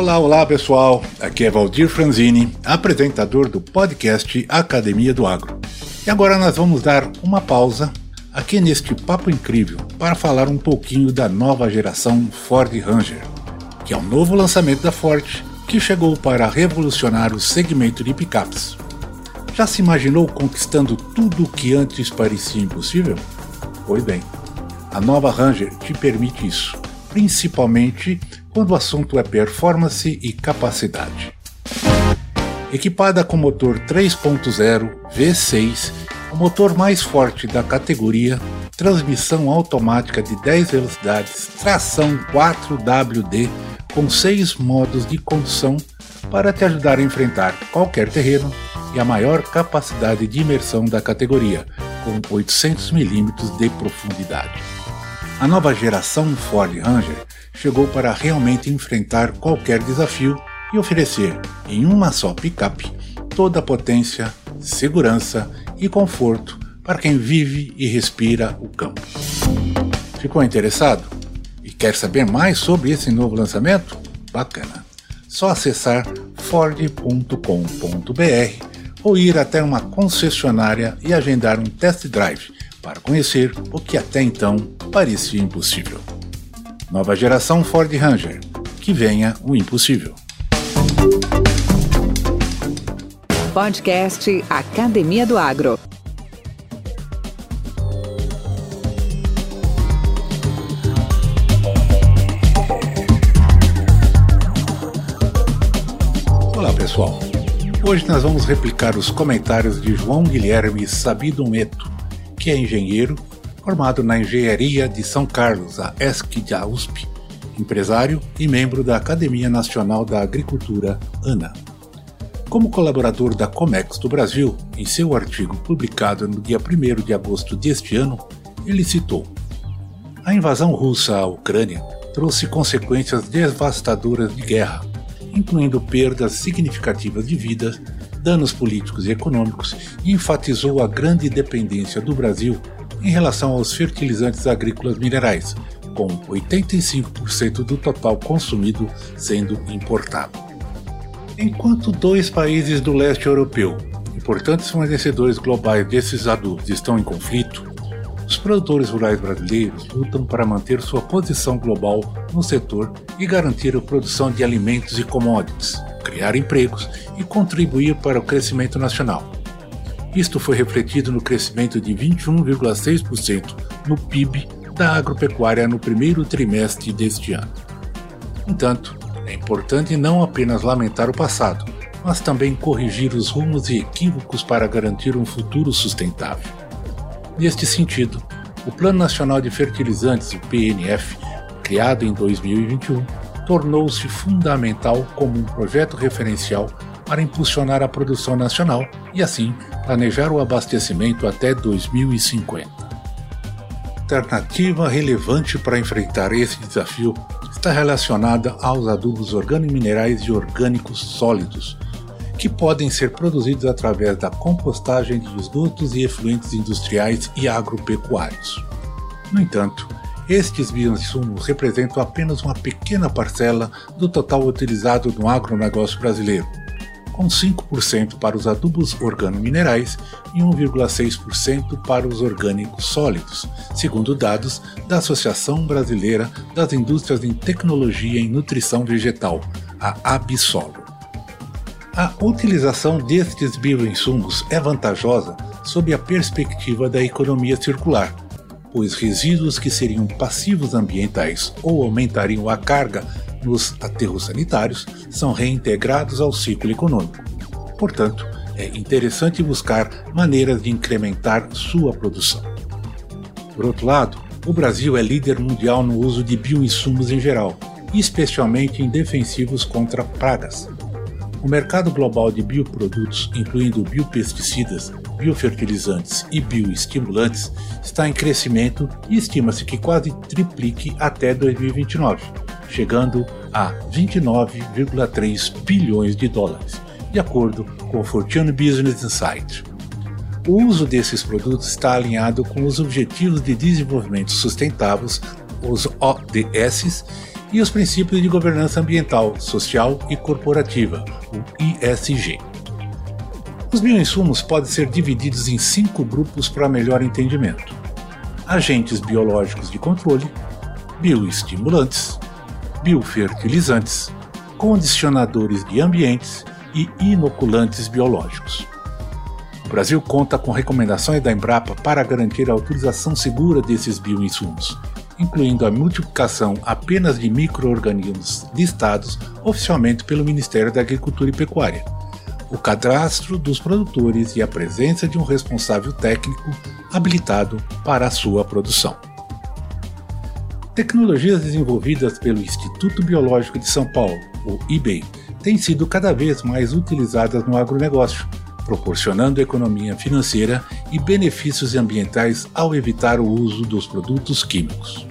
Olá, olá pessoal, aqui é Valdir Franzini, apresentador do podcast Academia do Agro. E agora nós vamos dar uma pausa aqui neste papo incrível para falar um pouquinho da nova geração Ford Ranger, que é um novo lançamento da Ford que chegou para revolucionar o segmento de picapes. Já se imaginou conquistando tudo o que antes parecia impossível? Pois bem, a nova Ranger te permite isso, principalmente quando o assunto é performance e capacidade. Equipada com motor 3.0 V6, o motor mais forte da categoria, transmissão automática de 10 velocidades, tração 4WD com 6 modos de condução para te ajudar a enfrentar qualquer terreno e a maior capacidade de imersão da categoria, com 800 mm de profundidade. A nova geração Ford Ranger chegou para realmente enfrentar qualquer desafio e oferecer, em uma só picape, toda a potência, segurança e conforto para quem vive e respira o campo. Ficou interessado? E quer saber mais sobre esse novo lançamento? Bacana! Só acessar ford.com.br ou ir até uma concessionária e agendar um test drive para conhecer o que até então parecia impossível. Nova geração Ford Ranger. Que venha o impossível. Podcast Academia do Agro. Olá pessoal. Hoje nós vamos replicar os comentários de João Guilherme Sabido Meto, que é engenheiro formado na Engenharia de São Carlos, a ESC da USP, empresário e membro da Academia Nacional da Agricultura, ANA. Como colaborador da Comex do Brasil, em seu artigo publicado no dia 1 de agosto deste ano, ele citou: A invasão russa à Ucrânia trouxe consequências devastadoras de guerra, incluindo perdas significativas de vidas, danos políticos e econômicos, e enfatizou a grande dependência do Brasil em relação aos fertilizantes agrícolas minerais, com 85% do total consumido sendo importado. Enquanto dois países do leste europeu, importantes fornecedores globais desses adubos, estão em conflito, os produtores rurais brasileiros lutam para manter sua posição global no setor e garantir a produção de alimentos e commodities, criar empregos e contribuir para o crescimento nacional. Isto foi refletido no crescimento de 21,6% no PIB da agropecuária no primeiro trimestre deste ano. Entanto, é importante não apenas lamentar o passado, mas também corrigir os rumos e equívocos para garantir um futuro sustentável. Neste sentido, o Plano Nacional de Fertilizantes, o PNF, criado em 2021, tornou-se fundamental como um projeto referencial para impulsionar a produção nacional e, assim, planejar o abastecimento até 2050. Alternativa relevante para enfrentar esse desafio está relacionada aos adubos organominerais e orgânicos sólidos, que podem ser produzidos através da compostagem de esgotos e efluentes industriais e agropecuários. No entanto, estes bioinsumos representam apenas uma pequena parcela do total utilizado no agronegócio brasileiro, com 5% para os adubos organominerais e 1,6% para os orgânicos sólidos, segundo dados da Associação Brasileira das Indústrias em Tecnologia em Nutrição Vegetal, a Absolo. A utilização destes bioinsumos é vantajosa sob a perspectiva da economia circular, pois resíduos que seriam passivos ambientais ou aumentariam a carga nos aterros sanitários são reintegrados ao ciclo econômico. Portanto, é interessante buscar maneiras de incrementar sua produção. Por outro lado, o Brasil é líder mundial no uso de bioinsumos em geral, especialmente em defensivos contra pragas. O mercado global de bioprodutos, incluindo biopesticidas, biofertilizantes e bioestimulantes, está em crescimento e estima-se que quase triplique até 2029, chegando a 29,3 bilhões de dólares, de acordo com o Fortune Business Insight. O uso desses produtos está alinhado com os Objetivos de Desenvolvimento Sustentáveis, os ODS, e os princípios de governança ambiental, social e corporativa, o ISG. Os bioinsumos podem ser divididos em cinco grupos para melhor entendimento: agentes biológicos de controle, bioestimulantes, biofertilizantes, condicionadores de ambientes e inoculantes biológicos. O Brasil conta com recomendações da Embrapa para garantir a utilização segura desses bioinsumos, incluindo a multiplicação apenas de microorganismos listados oficialmente pelo Ministério da Agricultura e Pecuária, o cadastro dos produtores e a presença de um responsável técnico habilitado para a sua produção. Tecnologias desenvolvidas pelo Instituto Biológico de São Paulo, o IBEI, têm sido cada vez mais utilizadas no agronegócio, proporcionando economia financeira e benefícios ambientais ao evitar o uso dos produtos químicos.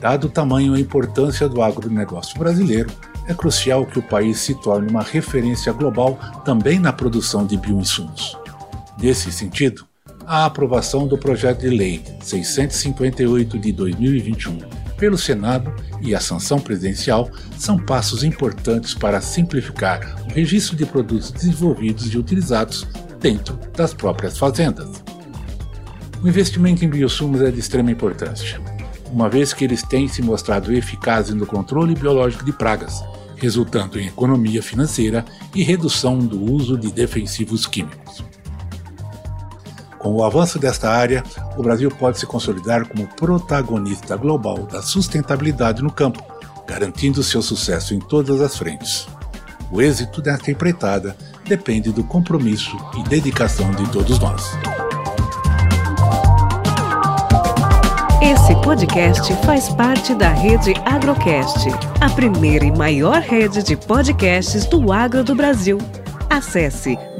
Dado o tamanho e a importância do agronegócio brasileiro, é crucial que o país se torne uma referência global também na produção de bioinsumos. Nesse sentido, a aprovação do projeto de lei 658 de 2021 pelo Senado e a sanção presidencial são passos importantes para simplificar o registro de produtos desenvolvidos e utilizados dentro das próprias fazendas. O investimento em biosumos é de extrema importância, uma vez que eles têm se mostrado eficazes no controle biológico de pragas, resultando em economia financeira e redução do uso de defensivos químicos. Com o avanço desta área, o Brasil pode se consolidar como protagonista global da sustentabilidade no campo, garantindo seu sucesso em todas as frentes. O êxito desta empreitada depende do compromisso e dedicação de todos nós. Esse podcast faz parte da rede Agrocast, a primeira e maior rede de podcasts do agro do Brasil. Acesse